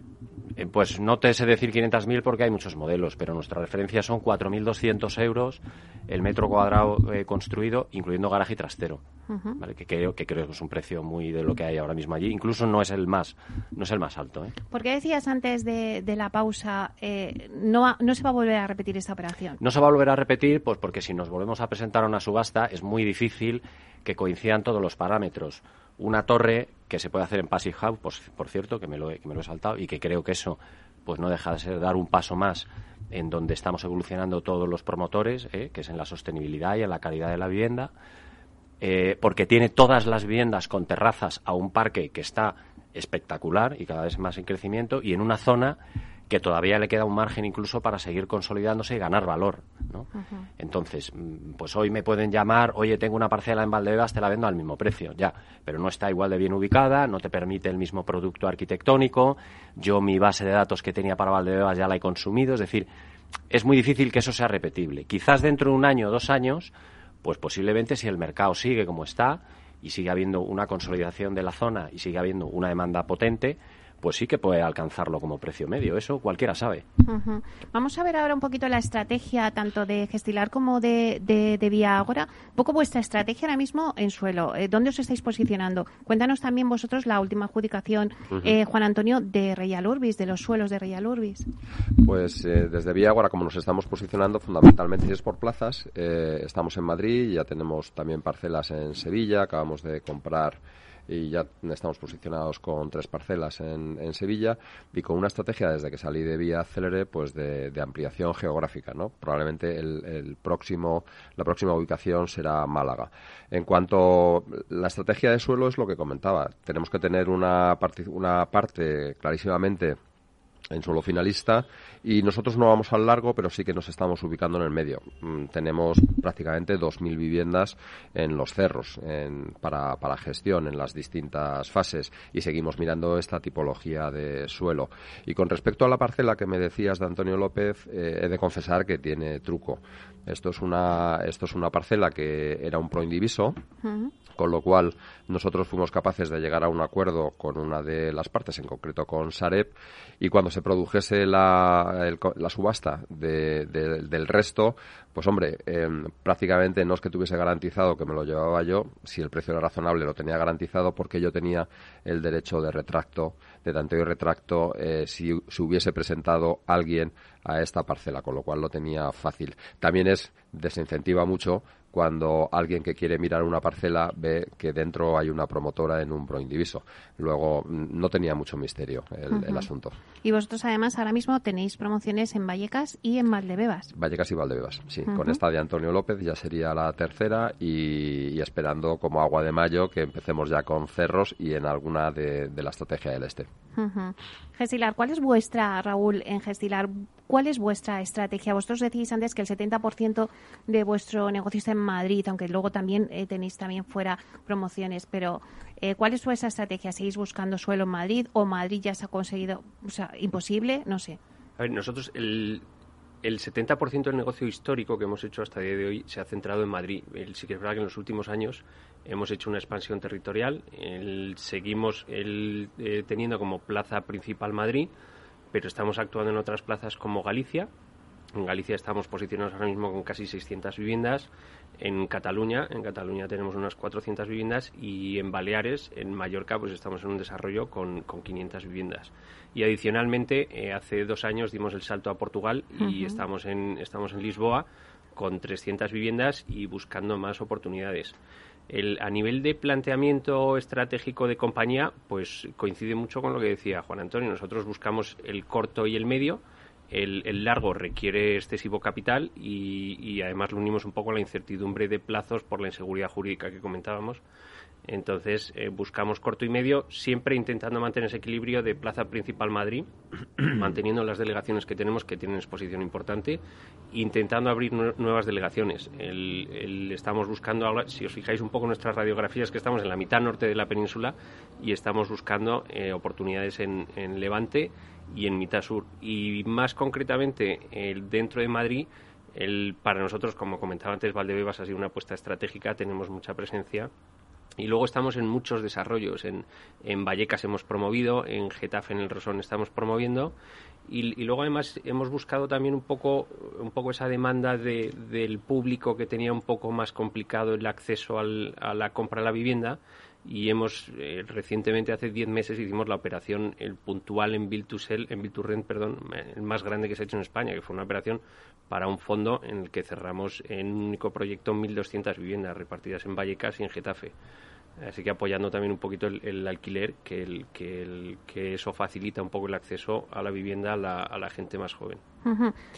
Eh, pues no te sé decir 500.000 porque hay muchos modelos, pero nuestra referencia son 4.200 euros el metro cuadrado eh, construido, incluyendo garaje y trastero, que, creo, que creo que es un precio muy de lo que hay ahora mismo allí. Incluso no es el más, no es el más alto. ¿eh? ¿Por qué decías antes de, la pausa, no, no se va a volver a repetir esta operación? No se va a volver a repetir pues porque si nos volvemos a presentar a una subasta es muy difícil que coincidan todos los parámetros una torre que se puede hacer en Passive House, por, por cierto, que me, lo, que me lo he saltado y que creo que eso pues no deja de ser dar un paso más en donde estamos evolucionando todos los promotores, ¿eh? que es en la sostenibilidad y en la calidad de la vivienda, eh, porque tiene todas las viviendas con terrazas a un parque que está espectacular y cada vez más en crecimiento y en una zona que todavía le queda un margen incluso para seguir consolidándose y ganar valor. ¿no? Entonces, mm, pues hoy me pueden llamar, oye, tengo una parcela en Valdebebas, te la vendo al mismo precio, ya, pero no está igual de bien ubicada, no te permite el mismo producto arquitectónico, yo mi base de datos que tenía para Valdebebas ya la he consumido, es decir, es muy difícil que eso sea repetible. Quizás dentro de un año o dos años, pues posiblemente si el mercado sigue como está y sigue habiendo una consolidación de la zona y sigue habiendo una demanda potente, pues sí que puede alcanzarlo como precio medio. Eso cualquiera sabe. Vamos a ver ahora un poquito la estrategia tanto de Gestilar como de, de, Vía Agora. Un poco vuestra estrategia ahora mismo en suelo. Eh, ¿Dónde os estáis posicionando? Cuéntanos también vosotros la última adjudicación, eh, Juan Antonio, de Real Urbis, de los suelos de Real Urbis. Pues eh, desde Vía Agora, como nos estamos posicionando, fundamentalmente es por plazas. estamos en Madrid, ya tenemos también parcelas en Sevilla, acabamos de comprar y ya estamos posicionados con tres parcelas en, en, Sevilla y con una estrategia desde que salí de Vía Célere pues de, ampliación geográfica, ¿no? Probablemente el, próximo, la próxima ubicación será Málaga. En cuanto la estrategia de suelo es lo que comentaba, tenemos que tener una, una parte clarísimamente en suelo finalista y nosotros no vamos al largo, pero sí que nos estamos ubicando en el medio. Mm, tenemos prácticamente 2.000 viviendas en los cerros para, para gestión en las distintas fases y seguimos mirando esta tipología de suelo. Y con respecto a la parcela que me decías de Antonio López, eh, he de confesar que tiene truco. Esto es una, esto es una parcela que era un proindiviso, con lo cual nosotros fuimos capaces de llegar a un acuerdo con una de las partes, en concreto con Sareb, y cuando se produjese la, la subasta del resto, pues hombre, em, prácticamente no es que tuviese garantizado que me lo llevaba yo, si el precio era razonable lo tenía garantizado porque yo tenía el derecho de retracto, de tanteo y retracto, eh, si se hubiese presentado alguien a esta parcela, con lo cual lo tenía fácil. También es desincentiva mucho cuando alguien que quiere mirar una parcela ve que dentro hay una promotora en un proindiviso. Luego mm, no tenía mucho misterio el, asunto. Y vosotros además ahora mismo tenéis promociones en Vallecas y en Valdebebas. Vallecas y Valdebebas, sí. Con esta de Antonio López ya sería la tercera y, esperando como agua de mayo que empecemos ya con cerros y en alguna de, la estrategia del este. Gestilar, ¿cuál es vuestra, Raúl, en Gestilar, cuál es vuestra estrategia? Vosotros decís antes que el 70% de vuestro negocio está en Madrid, aunque luego también eh, tenéis también fuera promociones, pero eh, ¿cuál es vuestra estrategia? ¿Seguís buscando suelo en Madrid o Madrid ya se ha conseguido, o sea, imposible? No sé. A ver, nosotros el, el 70% del negocio histórico que hemos hecho hasta el día de hoy se ha centrado en Madrid. El, sí que es verdad que en los últimos años hemos hecho una expansión territorial. seguimos el, eh, teniendo como plaza principal Madrid, pero estamos actuando en otras plazas como Galicia, en Galicia estamos posicionados ahora mismo con casi 600 viviendas. En Cataluña, en Cataluña tenemos unas 400 viviendas y en Baleares, en Mallorca, pues estamos en un desarrollo con, con 500 viviendas. Y adicionalmente, eh, hace dos años dimos el salto a Portugal y estamos, en, estamos en Lisboa con 300 viviendas y buscando más oportunidades. El, a nivel de planteamiento estratégico de compañía, pues coincide mucho con lo que decía Juan Antonio. Nosotros buscamos el corto y el medio el, largo requiere excesivo capital y, además lo unimos un poco a la incertidumbre de plazos por la inseguridad jurídica que comentábamos. Entonces eh, buscamos corto y medio, siempre intentando mantener ese equilibrio de Plaza Principal Madrid, manteniendo las delegaciones que tenemos que tienen exposición importante, intentando abrir nuevas delegaciones. estamos buscando ahora, si os fijáis un poco en nuestras radiografías, que estamos en la mitad norte de la península y estamos buscando eh, oportunidades en, en Levante y en mitad sur. Y más concretamente, el, dentro de Madrid, el, para nosotros, como comentaba antes, Valdebebas ha sido una apuesta estratégica, tenemos mucha presencia. Y luego estamos en muchos desarrollos. En, en Vallecas hemos promovido, en Getafe, en el Rosón, estamos promoviendo. Y, y, luego además hemos buscado también un poco, un poco esa demanda de, del público que tenía un poco más complicado el acceso al, a la compra de la vivienda y hemos eh, recientemente hace 10 meses hicimos la operación el puntual en Build to en Rent, perdón, el más grande que se ha hecho en España, que fue una operación para un fondo en el que cerramos en un único proyecto 1200 viviendas repartidas en Vallecas y en Getafe. Así que apoyando también un poquito el, alquiler, que, el, que, el, que eso facilita un poco el acceso a la vivienda a la, a la gente más joven.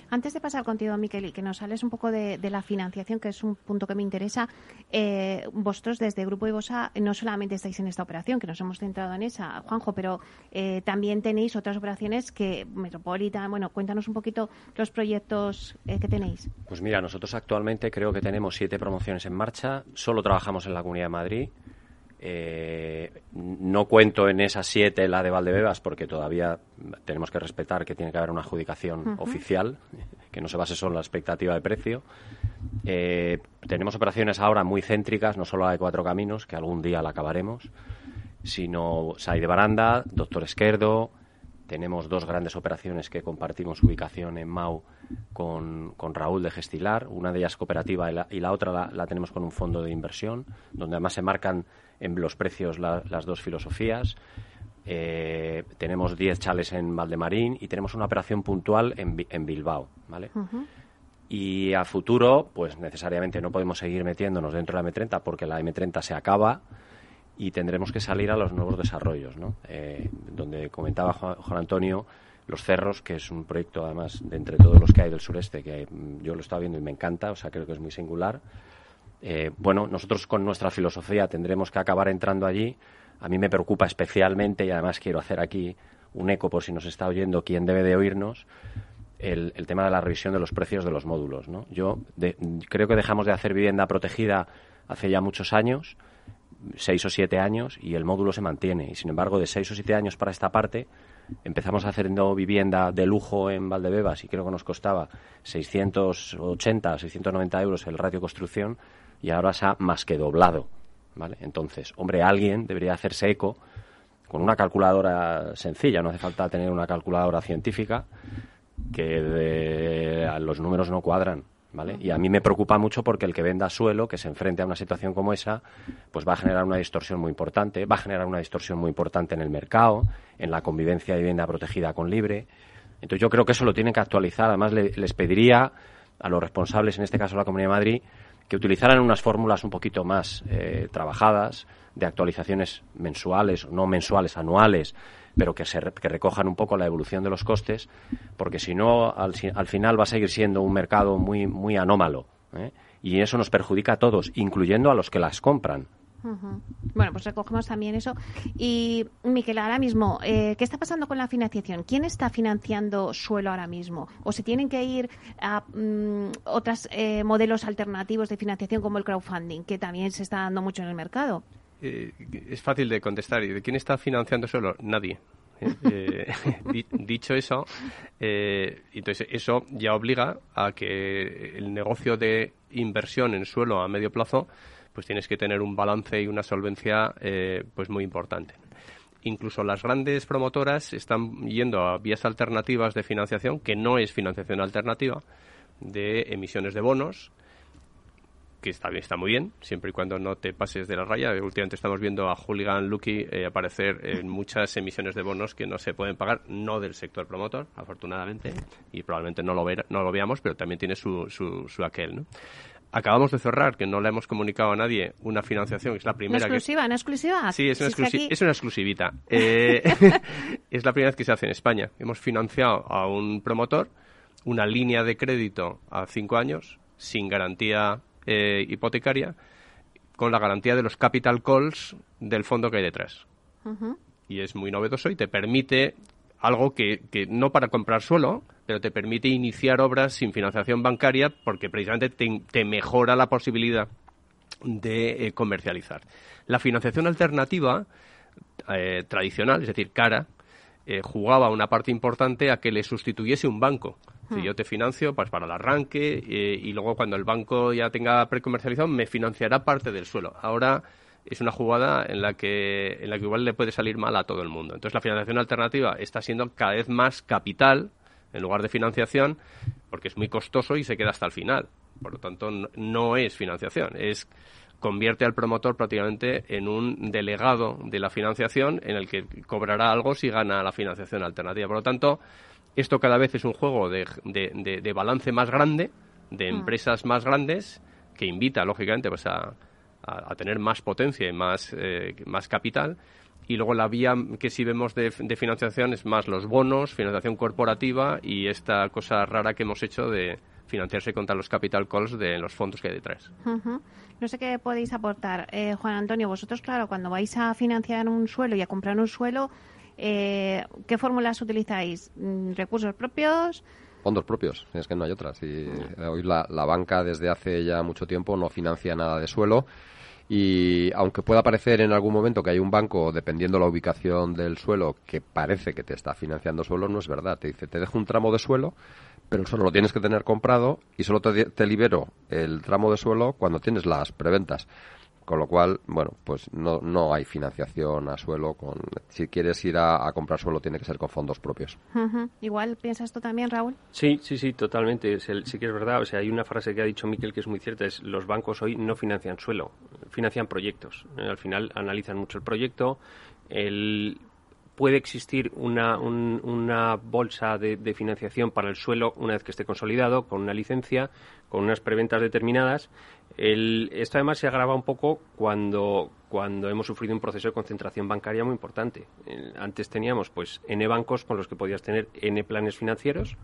Antes de pasar contigo, Miquel, y que nos sales un poco de, la financiación, que es un punto que me interesa, eh, vosotros desde Grupo Ibosa no solamente estáis en esta operación, que nos hemos centrado en esa, Juanjo, pero eh, también tenéis otras operaciones que Metropolitan, bueno, cuéntanos un poquito los proyectos eh, que tenéis. Pues mira, nosotros actualmente creo que tenemos siete promociones en marcha, solo trabajamos en la Comunidad de Madrid. Eh, no cuento en esas siete la de Valdebebas porque todavía tenemos que respetar que tiene que haber una adjudicación oficial, que no se base solo en la expectativa de precio. Eh, tenemos operaciones ahora muy céntricas, no solo la de Cuatro Caminos, que algún día la acabaremos, sino Sai de Baranda, Doctor Esquerdo. Tenemos dos grandes operaciones que compartimos ubicación en Mau con, Raúl de Gestilar. Una de ellas cooperativa y la, otra la, la, tenemos con un fondo de inversión, donde además se marcan en los precios las dos filosofías. Eh, tenemos 10 chales en Valdemarín y tenemos una operación puntual en, en Bilbao, ¿vale? Y a futuro, pues necesariamente no podemos seguir metiéndonos dentro de la M30 porque la M30 se acaba y tendremos que salir a los nuevos desarrollos, ¿no? Eh, donde comentaba Juan, Antonio, los cerros, que es un proyecto además de entre todos los que hay del sureste, que yo lo estaba viendo y me encanta, o sea, creo que es muy singular. Eh, bueno, nosotros con nuestra filosofía tendremos que acabar entrando allí. A mí me preocupa especialmente, y además quiero hacer aquí un eco por si nos está oyendo quien debe de oírnos, el, tema de la revisión de los precios de los módulos. ¿no? Yo creo que dejamos de hacer vivienda protegida hace ya muchos años, seis o siete años, y el módulo se mantiene. Y sin embargo, de seis o siete años para esta parte, empezamos haciendo vivienda de lujo en Valdebebas y creo que nos costaba 680, 690 euros el ratio construcción y ahora se ha más que doblado. ¿vale? Entonces, hombre, alguien debería hacerse eco con una calculadora sencilla, no hace falta tener una calculadora científica, que los números no cuadran. ¿Vale? Y a mí me preocupa mucho porque el que venda suelo, que se enfrente a una situación como esa, pues va a generar una distorsión muy importante, va a generar una distorsión muy importante en el mercado, en la convivencia de vivienda protegida con libre. Entonces yo creo que eso lo tienen que actualizar. Además, les pediría a los responsables, en este caso la Comunidad de Madrid, que utilizaran unas fórmulas un poquito más eh, trabajadas, de actualizaciones mensuales, no mensuales, anuales, pero que, se, que recojan un poco la evolución de los costes, porque si no, al, al final va a seguir siendo un mercado muy, muy anómalo. ¿eh? Y eso nos perjudica a todos, incluyendo a los que las compran. Bueno, pues recogemos también eso. Y, Miquel, ahora mismo, eh, ¿qué está pasando con la financiación? ¿Quién está financiando suelo ahora mismo? ¿O se tienen que ir a mm, otros eh, modelos alternativos de financiación como el crowdfunding, que también se está dando mucho en el mercado? Eh, es fácil de contestar. ¿Y de quién está financiando suelo? Nadie. dicho eso, entonces eso ya obliga a que el negocio de inversión en suelo a medio plazo pues tienes que tener un balance y una solvencia eh, pues muy importante. Incluso las grandes promotoras están yendo a vías alternativas de financiación, que no es financiación alternativa, de emisiones de bonos, que está, bien, está muy bien, siempre y cuando no te pases de la raya. Últimamente estamos viendo a Hooligan Lucky eh, aparecer en muchas emisiones de bonos que no se pueden pagar, no del sector promotor, afortunadamente, y probablemente no lo, no lo veamos, pero también tiene su, su, su aquel. ¿no? Acabamos de cerrar, que no le hemos comunicado a nadie, una financiación, es la primera. ¿Una exclusiva? ¿Una exclusiva? Sí, es una, es una exclusivita. Eh, es la primera vez que se hace en España. Hemos financiado a un promotor una línea de crédito a cinco años, sin garantía eh, hipotecaria, con la garantía de los capital calls del fondo que hay detrás. Y es muy novedoso y te permite algo que, que no para comprar suelo, pero te permite iniciar obras sin financiación bancaria porque precisamente te, mejora la posibilidad de eh, comercializar. La financiación alternativa eh, tradicional, es decir, cara, eh, jugaba una parte importante a que le sustituyese un banco. Si hmm. yo te financio pues, para el arranque y luego cuando el banco ya tenga precomercializado me financiará parte del suelo. Ahora es una jugada en la que en la que igual le puede salir mal a todo el mundo. Entonces la financiación alternativa está siendo cada vez más capital en lugar de financiación, porque es muy costoso y se queda hasta el final. Por lo tanto, no es financiación, es convierte al promotor prácticamente en un delegado de la financiación en el que cobrará algo si gana la financiación alternativa. Por lo tanto, esto cada vez es un juego de, balance más grande, de mm. empresas más grandes, que invita, lógicamente, pues a, a, tener más potencia y más, eh, más capital. Y luego la vía que sí vemos de, financiación es más los bonos, financiación corporativa y esta cosa rara que hemos hecho de financiarse contra los capital calls de los fondos que hay detrás. No sé qué podéis aportar. Eh, Juan Antonio, vosotros, claro, cuando vais a financiar un suelo y a comprar un suelo, eh, ¿qué fórmulas utilizáis? Mm, ¿Recursos propios? Fondos propios, es que no hay otras. Y hoy la, banca desde hace ya mucho tiempo no financia nada de suelo y aunque pueda parecer en algún momento que hay un banco, dependiendo la ubicación del suelo, que parece que te está financiando suelo, no es verdad. Te dice, te dejo un tramo de suelo, pero el suelo lo tienes que tener comprado y solo te libero el tramo de suelo cuando tienes las preventas. Con lo cual, bueno, pues no, no hay financiación a suelo. Con, si quieres ir a, comprar suelo, tiene que ser con fondos propios. Igual, ¿piensas tú también, Raúl? Sí, sí, sí, totalmente. sí que es verdad. O sea, hay una frase que ha dicho Miquel que es muy cierta. Es los bancos hoy no financian suelo, financian proyectos. Eh, al final analizan mucho el proyecto. El, puede existir una, una bolsa de, de, financiación para el suelo una vez que esté consolidado, con una licencia, con unas preventas determinadas, el, esto además se agrava un poco cuando, cuando hemos sufrido un proceso de concentración bancaria muy importante. antes teníamos pues N bancos con los que podías tener N planes financieros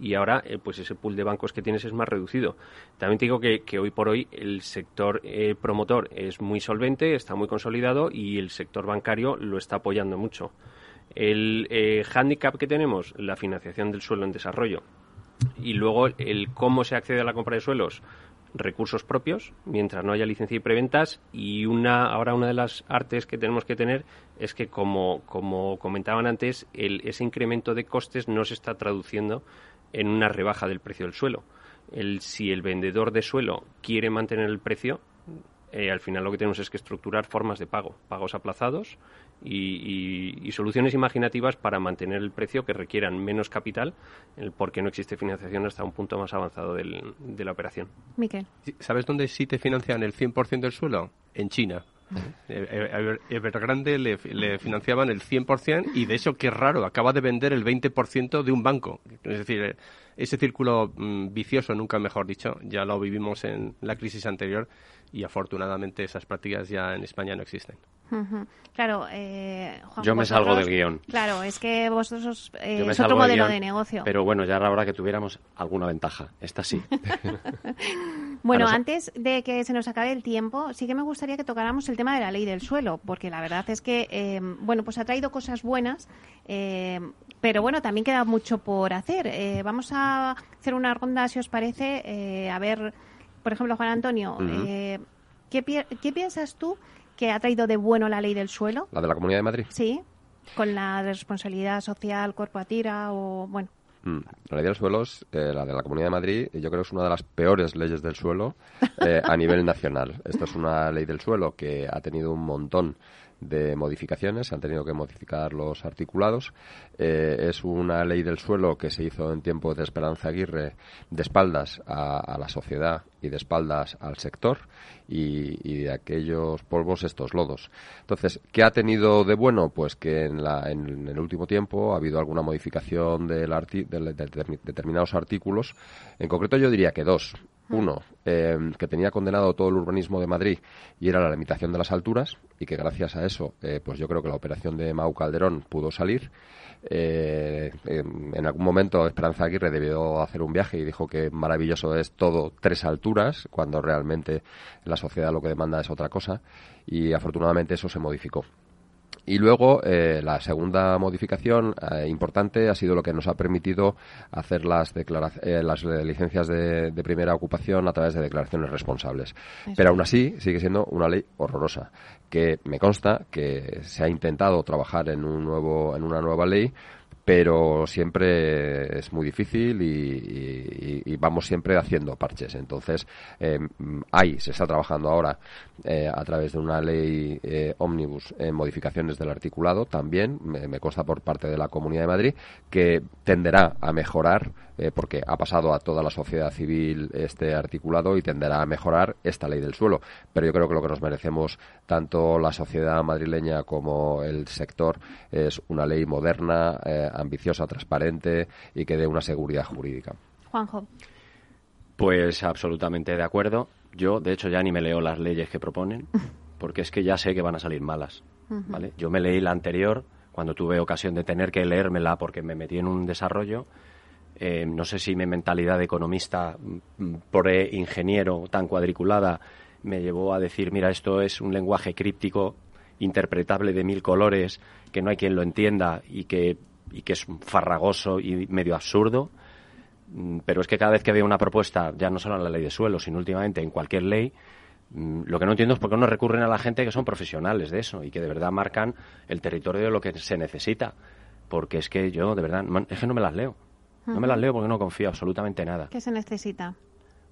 y ahora eh, pues ese pool de bancos que tienes es más reducido. También te digo que, hoy por hoy el sector eh, promotor es muy solvente, está muy consolidado y el sector bancario lo está apoyando mucho. El eh, hándicap que tenemos, la financiación del suelo en desarrollo y luego el cómo se accede a la compra de suelos recursos propios mientras no haya licencia y preventas y una ahora una de las artes que tenemos que tener es que como, como comentaban antes el, ese incremento de costes no se está traduciendo en una rebaja del precio del suelo. El, si el vendedor de suelo quiere mantener el precio eh, al final lo que tenemos es que estructurar formas de pago, pagos aplazados y, soluciones imaginativas para mantener el precio que requieran menos capital, porque no existe financiación hasta un punto más avanzado de la operación. Miquel. ¿Sabes dónde sí te financian el 100% del suelo? En China. Eh, eh, Evergrande le, le, financiaban el 100% y de eso, qué raro, acaba de vender el 20% de un banco. Es decir, ese círculo mm, vicioso, nunca mejor dicho, ya lo vivimos en la crisis anterior y afortunadamente esas prácticas ya en España no existen. Claro, eh, yo me salgo del guion. Claro, es que vosotros eh, es otro modelo de negocio. Pero bueno, ya era hora que tuviéramos alguna ventaja. Esta sí. bueno, antes de que se nos acabe el tiempo, sí que me gustaría que tocáramos el tema de la ley del suelo, porque la verdad es que, eh, bueno, pues ha traído cosas buenas, eh, pero bueno, también queda mucho por hacer. Eh, vamos a hacer una ronda, si os parece, a ver por ejemplo, Juan Antonio, eh, ¿qué, piensas tú que ha traído de bueno la ley del suelo? ¿La de la Comunidad de Madrid? Sí, con la responsabilidad social corporativa o, bueno. Mm, la ley del suelo, es, eh, la de la Comunidad de Madrid, yo creo que es una de las peores leyes del suelo eh, a nivel nacional. Esto es una ley del suelo que ha tenido un montón de modificaciones, se han tenido que modificar los articulados. Eh, es una ley del suelo que se hizo en tiempo de Esperanza Aguirre de espaldas a, la sociedad y de espaldas al sector y, de aquellos polvos estos lodos. Entonces, ¿qué ha tenido de bueno? Pues que en, la, en, el último tiempo ha habido alguna modificación de determinados artículos. En concreto yo diría que dos. Uno, eh, que tenía condenado todo el urbanismo de Madrid y era la limitación de las alturas y que gracias a eso, eh, pues yo creo que la operación de Mau Calderón pudo salir. Eh, en algún momento Esperanza Aguirre debió hacer un viaje y dijo que maravilloso es todo tres alturas, cuando realmente la sociedad lo que demanda es otra cosa y afortunadamente eso se modificó. Y luego, eh, la segunda modificación eh, importante ha sido lo que nos ha permitido hacer las, eh, las licencias de, primera ocupación a través de declaraciones responsables. Pero aún así, sigue siendo una ley horrorosa, que me consta que se ha intentado trabajar en, un nuevo, en una nueva ley, pero siempre es muy difícil y, vamos siempre haciendo parches. Entonces, eh, hay, se está trabajando ahora eh, a través de una ley eh, ómnibus en modificaciones del articulado, también me, consta por parte de la Comunidad de Madrid, que tenderá a mejorar eh, porque ha pasado a toda la sociedad civil este articulado y tenderá a mejorar esta ley del suelo. Pero yo creo que lo que nos merecemos tanto la sociedad madrileña como el sector es una ley moderna, eh, ambiciosa, transparente y que dé una seguridad jurídica. Juanjo. Pues absolutamente de acuerdo. yo, de hecho, ya ni me leo las leyes que proponen, porque es que ya sé que van a salir malas. ¿vale? Yo me leí la anterior cuando tuve ocasión de tener que leérmela porque me metí en un desarrollo. Eh, no sé si mi mentalidad de economista mm, por ingeniero tan cuadriculada me llevó a decir, mira, esto es un lenguaje críptico, interpretable de mil colores, que no hay quien lo entienda y que, y que es farragoso y medio absurdo. Mm, pero es que cada vez que veo una propuesta, ya no solo en la ley de suelo, sino últimamente en cualquier ley, mm, lo que no entiendo es por qué no recurren a la gente que son profesionales de eso y que de verdad marcan el territorio de lo que se necesita. Porque es que yo, de verdad, es que no me las leo. No me las leo porque no confío absolutamente nada. ¿Qué se necesita?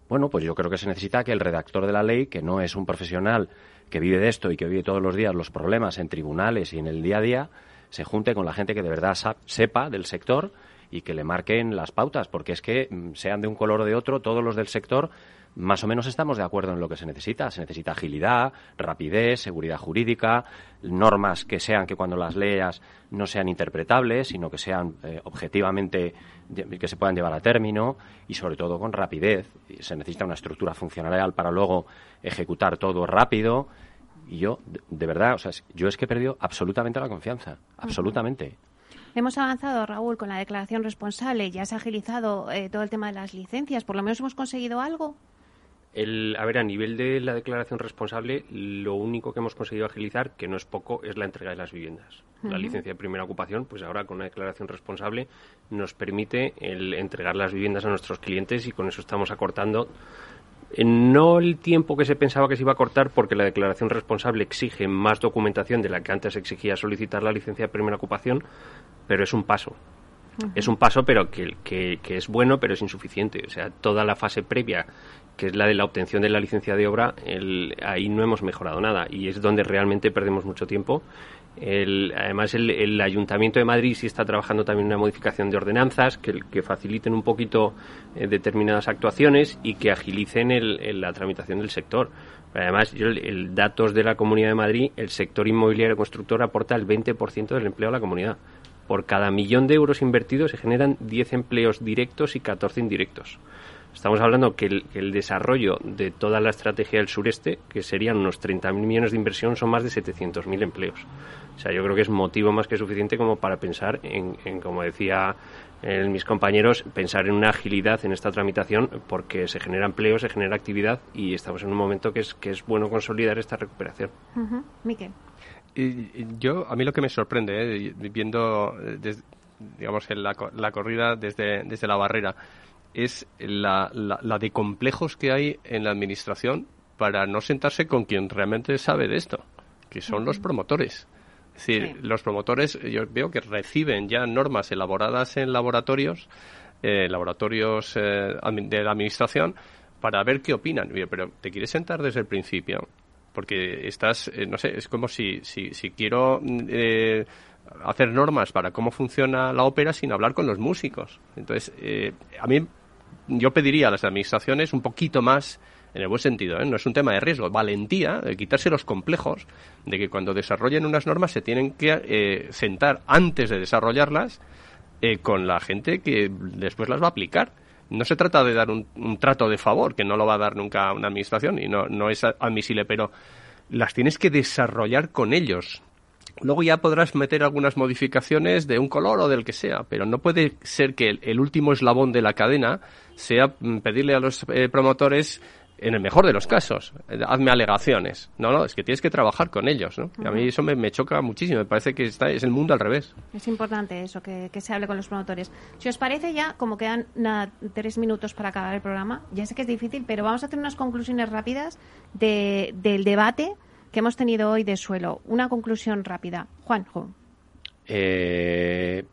Bueno, pues yo creo que se necesita que el redactor de la ley, que no es un profesional que vive de esto y que vive todos los días los problemas en tribunales y en el día a día, se junte con la gente que de verdad sepa del sector y que le marquen las pautas, porque es que mm, sean de un color o de otro, todos los del sector más o menos estamos de acuerdo en lo que se necesita. Se necesita agilidad, rapidez, seguridad jurídica, normas que sean que cuando las leas no sean interpretables, sino que sean eh, objetivamente que se puedan llevar a término y sobre todo con rapidez. Se necesita una estructura funcional para luego ejecutar todo rápido. Y yo, de, verdad, o sea, yo es que he perdido absolutamente la confianza, absolutamente. Hemos avanzado, Raúl, con la declaración responsable, ya se ha agilizado eh, todo el tema de las licencias, por lo menos hemos conseguido algo. El, a ver, a nivel de la declaración responsable, lo único que hemos conseguido agilizar, que no es poco, es la entrega de las viviendas. La licencia de primera ocupación, pues ahora con una declaración responsable nos permite el entregar las viviendas a nuestros clientes y con eso estamos acortando no el tiempo que se pensaba que se iba a cortar porque la declaración responsable exige más documentación de la que antes exigía solicitar la licencia de primera ocupación, pero es un paso. Es un paso, pero que, que, es bueno, pero es insuficiente. O sea, toda la fase previa, que es la de la obtención de la licencia de obra, ahí no hemos mejorado nada y es donde realmente perdemos mucho tiempo. además, el, Ayuntamiento de Madrid sí está trabajando también una modificación de ordenanzas que, que faciliten un poquito eh, determinadas actuaciones y que agilicen la tramitación del sector. Además, el, datos de la Comunidad de Madrid, el sector inmobiliario constructor aporta el 20% del empleo a la comunidad por cada millón de euros invertidos se generan 10 empleos directos y 14 indirectos. Estamos hablando que el, desarrollo de toda la estrategia del sureste, que serían unos 30.000 millones de inversión, son más de 700.000 empleos. O sea, yo creo que es motivo más que suficiente como para pensar en, como decía eh, mis compañeros, pensar en una agilidad en esta tramitación porque se genera empleo, se genera actividad y estamos en un momento que es, que es bueno consolidar esta recuperación. Miquel yo, a mí lo que me sorprende, eh, viendo, eh, digamos, la, la, corrida desde, desde la barrera, es la, la, de complejos que hay en la administración para no sentarse con quien realmente sabe de esto, que son los promotores. Es decir, los promotores, yo veo que reciben ya normas elaboradas en laboratorios, eh, laboratorios de la administración, para ver qué opinan. Pero te quieres sentar desde el principio porque estás, eh, no sé, es como si, si, si quiero eh, hacer normas para cómo funciona la ópera sin hablar con los músicos. Entonces, eh, a mí yo pediría a las administraciones un poquito más en el buen sentido, no es un tema de riesgo, valentía, de quitarse los complejos de que cuando desarrollen unas normas se tienen que sentar antes de desarrollarlas con la gente que después las va a aplicar no se trata de dar un, trato de favor, que no lo va a dar nunca una administración y no, no es admisible, pero las tienes que desarrollar con ellos. Luego ya podrás meter algunas modificaciones de un color o del que sea, pero no puede ser que el, último eslabón de la cadena sea mm, pedirle a los eh, promotores en el mejor de los casos, eh, hazme alegaciones. No, no, es que tienes que trabajar con ellos, ¿no? a mí eso me, choca muchísimo, me parece que está, es el mundo al revés. Es importante eso, que, se hable con los promotores. Si os parece ya, como quedan tres minutos para acabar el programa, ya sé que es difícil, pero vamos a hacer unas conclusiones rápidas del debate que hemos tenido hoy de suelo. Una conclusión rápida. Juanjo. Eh,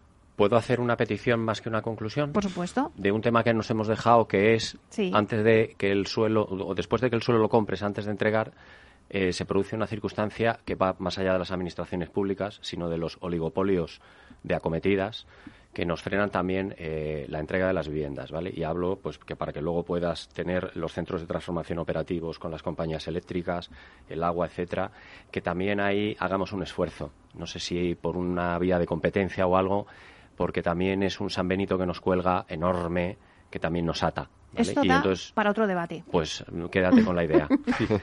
¿Puedo hacer una petición más que una conclusión? Por supuesto. De un tema que nos hemos dejado, que es antes de que el suelo, o después de que el suelo lo compres, antes de entregar, eh, se produce una circunstancia que va más allá de las administraciones públicas, sino de los oligopolios de acometidas que nos frenan también eh, la entrega de las viviendas, ¿vale? Y hablo, pues, que para que luego puedas tener los centros de transformación operativos con las compañías eléctricas, el agua, etcétera, que también ahí hagamos un esfuerzo. No sé si por una vía de competencia o algo, porque también es un San Benito que nos cuelga enorme, que también nos ata. Esto da para otro debate. Pues quédate con la idea.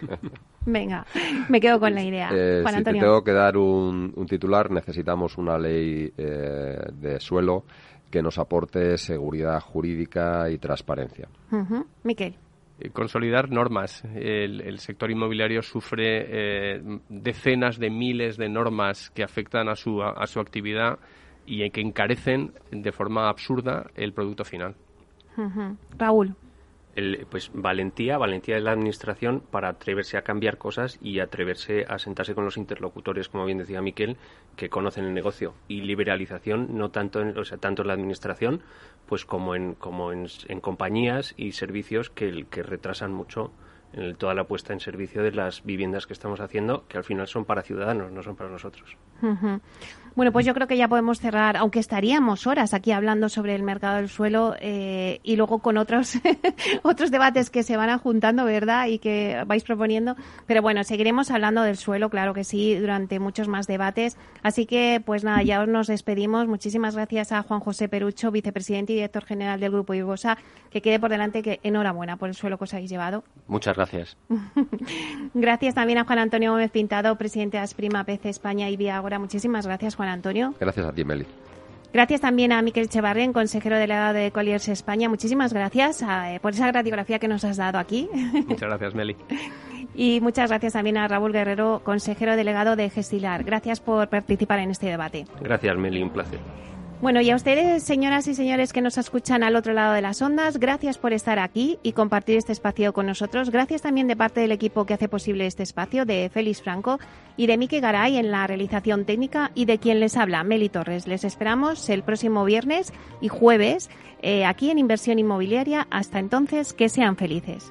Venga, me quedo con la idea. Eh, si te tengo que dar un, titular, necesitamos una ley eh, de suelo que nos aporte seguridad jurídica y transparencia. Miquel. Eh, consolidar normas. El, sector inmobiliario sufre eh, decenas de miles de normas que afectan a su, a, su actividad y que encarecen de forma absurda el producto final. Raúl pues valentía, valentía de la administración para atreverse a cambiar cosas y atreverse a sentarse con los interlocutores, como bien decía Miquel, que conocen el negocio y liberalización no tanto en, o sea, tanto en la administración, pues como en como en, compañías y servicios que, que retrasan mucho en toda la puesta en servicio de las viviendas que estamos haciendo, que al final son para ciudadanos, no son para nosotros. Bueno, pues yo creo que ya podemos cerrar, aunque estaríamos horas aquí hablando sobre el mercado del suelo eh, y luego con otros otros debates que se van juntando, ¿verdad? Y que vais proponiendo. Pero bueno, seguiremos hablando del suelo, claro que sí, durante muchos más debates. Así que, pues nada, ya nos despedimos. Muchísimas gracias a Juan José Perucho, vicepresidente y director general del Grupo Ibosa. Que quede por delante que enhorabuena por el suelo que os habéis llevado. Muchas gracias. gracias también a Juan Antonio Gómez Pintado, presidente de Asprima PC España y Viagora. Muchísimas gracias, Juan Antonio. Gracias a ti, Meli. Gracias también a Miquel Echevarren, consejero delegado de Colliers España. Muchísimas gracias eh, por esa radiografía que nos has dado aquí. Muchas gracias, Meli. y muchas gracias también a Raúl Guerrero, consejero delegado de Gestilar. Gracias por participar en este debate. Gracias, Meli, un placer. Bueno, y a ustedes, señoras y señores que nos escuchan al otro lado de las ondas, gracias por estar aquí y compartir este espacio con nosotros. Gracias también de parte del equipo que hace posible este espacio, de Félix Franco y de Miki Garay en la realización técnica y de quien les habla, Meli Torres. Les esperamos el próximo viernes y jueves eh, aquí en Inversión Inmobiliaria. Hasta entonces, que sean felices.